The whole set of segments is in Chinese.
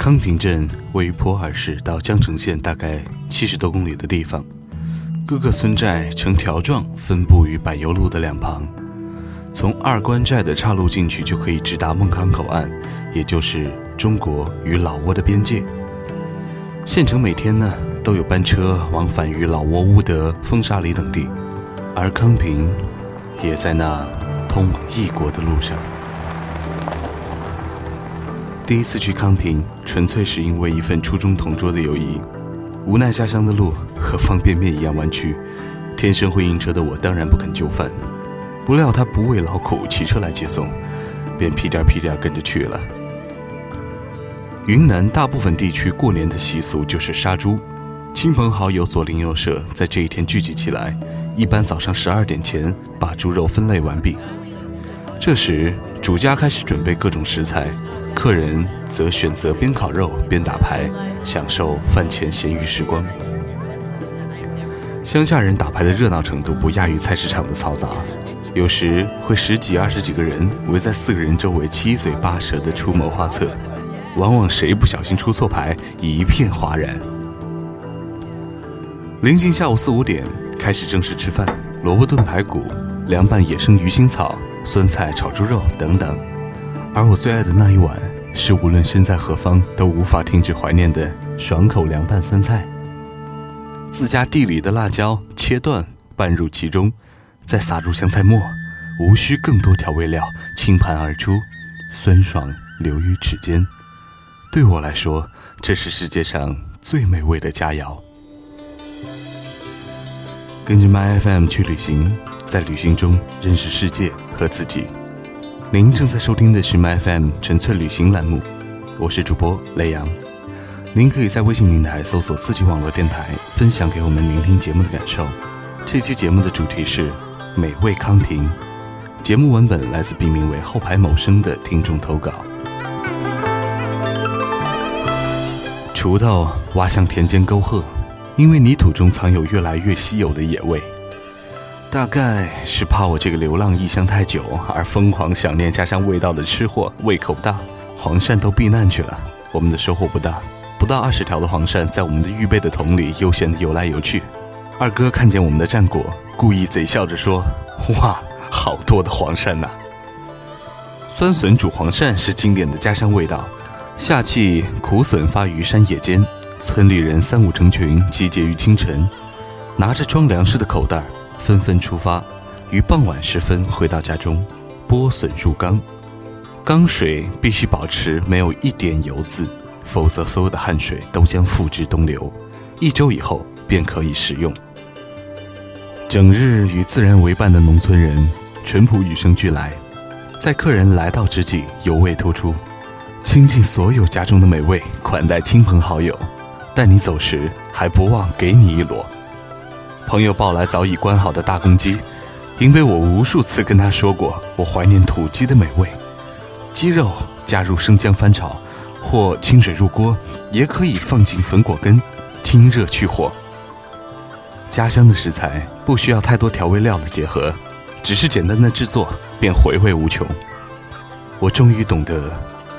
康平镇位于普洱市到江城县大概七十多公里的地方，各个村寨呈条状分布于柏油路的两旁。从二关寨的岔路进去，就可以直达孟康口岸，也就是中国与老挝的边界。县城每天呢都有班车往返于老挝乌德、风沙里等地，而康平也在那通往异国的路上。第一次去康平，纯粹是因为一份初中同桌的友谊。无奈家乡的路和方便面一样弯曲，天生会晕车的我当然不肯就范。不料他不畏劳苦，骑车来接送，便屁颠屁颠跟着去了。云南大部分地区过年的习俗就是杀猪，亲朋好友左邻右舍在这一天聚集起来，一般早上十二点前把猪肉分类完毕。这时主家开始准备各种食材。客人则选择边烤肉边打牌，享受饭前闲余时光。乡下人打牌的热闹程度不亚于菜市场的嘈杂，有时会十几二十几个人围在四个人周围，七嘴八舌地出谋划策。往往谁不小心出错牌，一片哗然。临近下午四五点，开始正式吃饭：萝卜炖排骨、凉拌野生鱼腥草、酸菜炒猪肉等等。而我最爱的那一碗，是无论身在何方都无法停止怀念的爽口凉拌酸菜。自家地里的辣椒切断拌入其中，再撒入香菜末，无需更多调味料，倾盘而出，酸爽流于齿间。对我来说，这是世界上最美味的佳肴。跟着 My FM 去旅行，在旅行中认识世界和自己。您正在收听的是 My FM 纯粹旅行栏目，我是主播雷阳。您可以在微信平台搜索“自己网络电台”，分享给我们聆听节目的感受。这期节目的主题是美味康平，节目文本来自笔名为“后排某声”的听众投稿。锄头挖向田间沟壑，因为泥土中藏有越来越稀有的野味。大概是怕我这个流浪异乡太久而疯狂想念家乡味道的吃货胃口不大，黄鳝都避难去了。我们的收获不大，不到二十条的黄鳝在我们的预备的桶里悠闲地游来游去。二哥看见我们的战果，故意贼笑着说：“哇，好多的黄鳝呐！”酸笋煮黄鳝是经典的家乡味道。夏季苦笋发于山野间，村里人三五成群集结于清晨，拿着装粮食的口袋儿。纷纷出发，于傍晚时分回到家中，剥笋入缸，缸水必须保持没有一点油渍，否则所有的汗水都将付之东流。一周以后便可以食用。整日与自然为伴的农村人，淳朴与生俱来，在客人来到之际，尤为突出，倾尽所有家中的美味款待亲朋好友，但你走时还不忘给你一箩。朋友抱来早已关好的大公鸡，因为我无数次跟他说过，我怀念土鸡的美味。鸡肉加入生姜翻炒，或清水入锅，也可以放进粉果根，清热去火。家乡的食材不需要太多调味料的结合，只是简单的制作便回味无穷。我终于懂得，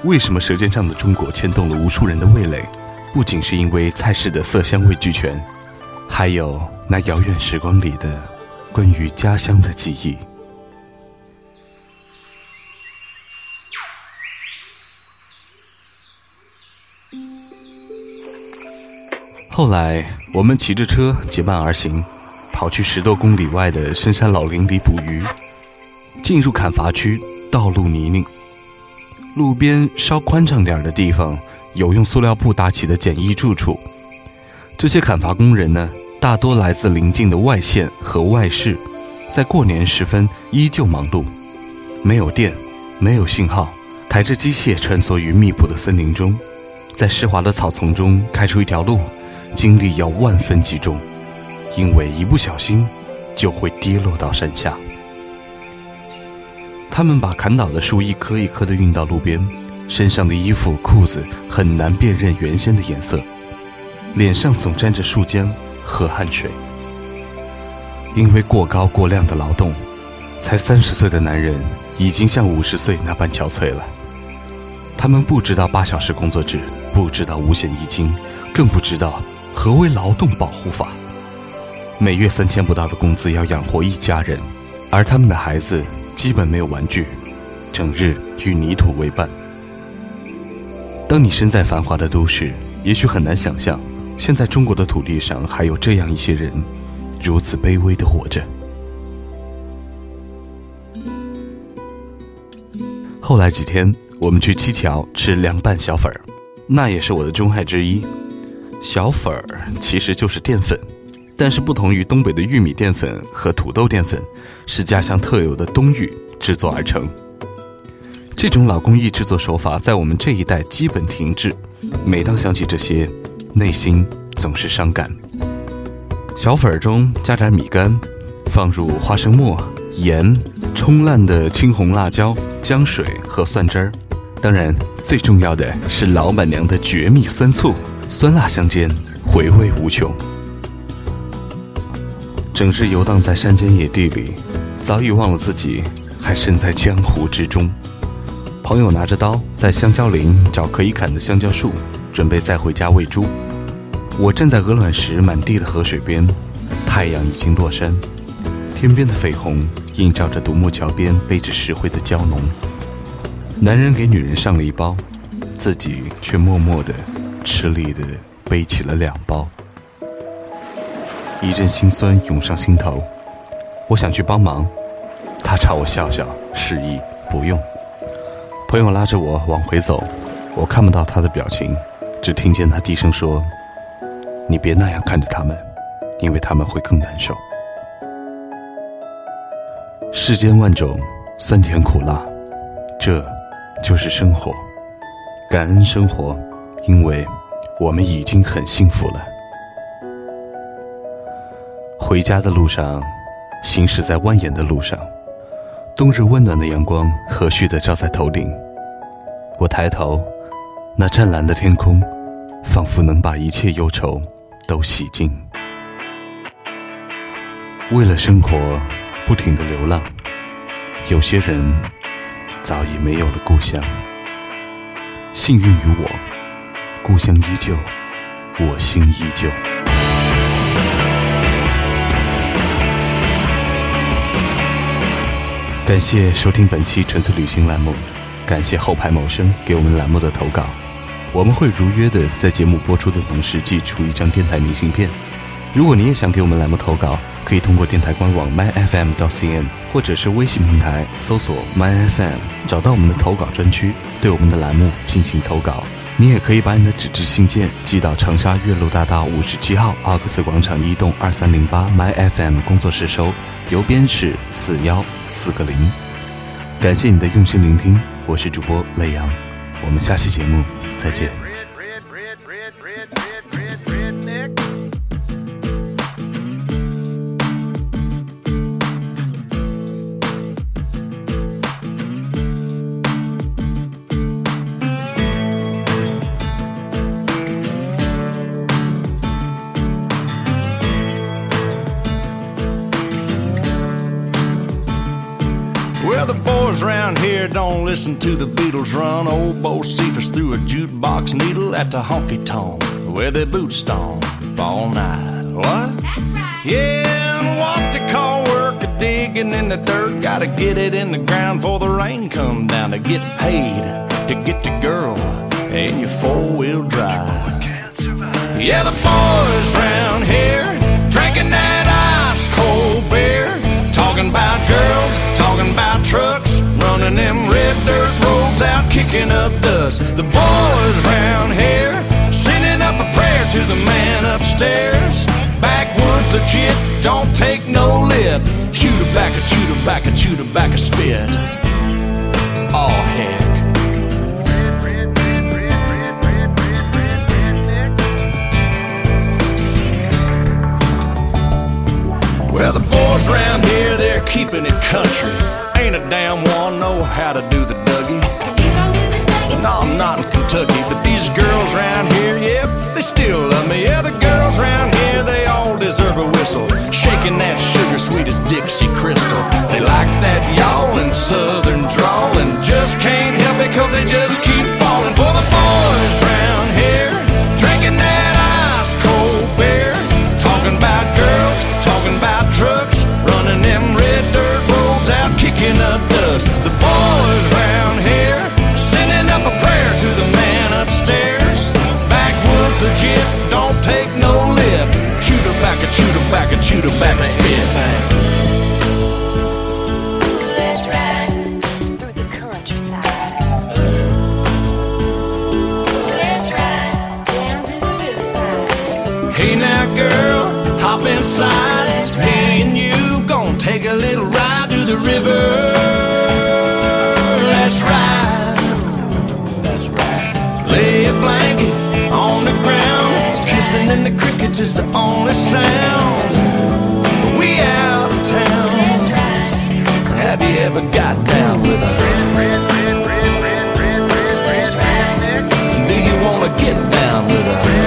为什么《舌尖上的中国》牵动了无数人的味蕾，不仅是因为菜式的色香味俱全。还有那遥远时光里的关于家乡的记忆。后来，我们骑着车结伴而行，跑去十多公里外的深山老林里捕鱼。进入砍伐区，道路泥泞，路边稍宽敞点的地方有用塑料布搭起的简易住处。这些砍伐工人呢？大多来自邻近的外县和外市，在过年时分依旧忙碌。没有电，没有信号，抬着机械穿梭于密布的森林中，在湿滑的草丛中开出一条路，精力要万分集中，因为一不小心就会跌落到山下。他们把砍倒的树一棵一棵地运到路边，身上的衣服裤子很难辨认原先的颜色，脸上总沾着树浆。和汗水，因为过高过量的劳动，才三十岁的男人已经像五十岁那般憔悴了。他们不知道八小时工作制，不知道五险一金，更不知道何为劳动保护法。每月三千不到的工资要养活一家人，而他们的孩子基本没有玩具，整日与泥土为伴。当你身在繁华的都市，也许很难想象，现在中国的土地上还有这样一些人，如此卑微的活着。后来几天，我们去七桥吃凉拌小粉儿，那也是我的钟爱之一。小粉儿其实就是淀粉，但是不同于东北的玉米淀粉和土豆淀粉，是家乡特有的冬玉制作而成。这种老工艺制作手法在我们这一代基本停滞。每当想起这些，内心总是伤感。小粉儿中加点米干，放入花生末、盐、冲烂的青红辣椒、姜水和蒜汁儿。当然，最重要的是老板娘的绝密酸醋，酸辣相间，回味无穷。整日游荡在山间野地里，早已忘了自己还身在江湖之中。朋友拿着刀在香蕉林找可以砍的香蕉树，准备再回家喂猪。我站在鹅卵石满地的河水边，太阳已经落山，天边的绯红映照着独木桥边背着石灰的蕉农。男人给女人上了一包，自己却默默的、吃力的背起了两包。一阵心酸涌上心头，我想去帮忙，他朝我笑笑，示意不用。朋友拉着我往回走，我看不到他的表情，只听见他低声说：“你别那样看着他们，因为他们会更难受。”世间万种酸甜苦辣，这就是生活。感恩生活，因为我们已经很幸福了。回家的路上，行驶在蜿蜒的路上。冬日温暖的阳光和煦的照在头顶，我抬头，那湛蓝的天空，仿佛能把一切忧愁都洗净。为了生活，不停的流浪，有些人早已没有了故乡。幸运于我，故乡依旧，我心依旧。感谢收听本期纯粹旅行栏目，感谢后排某生给我们栏目的投稿，我们会如约的在节目播出的同时寄出一张电台明信片。如果你也想给我们栏目投稿，可以通过电台官网 myfm 到 cn，或者是微信平台搜索 myfm，找到我们的投稿专区，对我们的栏目进行投稿。你也可以把你的纸质信件寄到长沙岳麓大道五十七号奥克斯广场一栋二三零八 My FM 工作室收，邮编是四幺四个零。感谢你的用心聆听，我是主播雷阳，我们下期节目再见。Around here don't listen to the Beatles run. Old Bo Cephas threw a jukebox needle at the honky tonk where they boot stomp all night. What? That's right. Yeah, and what they call work a digging in the dirt. Gotta get it in the ground before the rain come down to get paid to get the girl in your four wheel drive. Yeah, the boys round here drinking that ice cold beer, talking about girls, talking about trucks running them red dirt roads out, kicking up dust. The boys round here sending up a prayer to the man upstairs. Backwoods legit, don't take no lip. Chew tobacco, chew tobacco, chew tobacco, spit. Oh heck. Well, the boys round here, they're keeping it country. Ain't a damn one know how to do the Dougie. No, I'm not in Kentucky, but these girls round here, yep, they still love me. Yeah, the girls round here, they all deserve a whistle. Shaking that sugar sweet as Dixie Crystal. They like that y'all and southern and the crickets is the only sound. We out of town. Right. Have you ever got down with a Do you wanna get down with a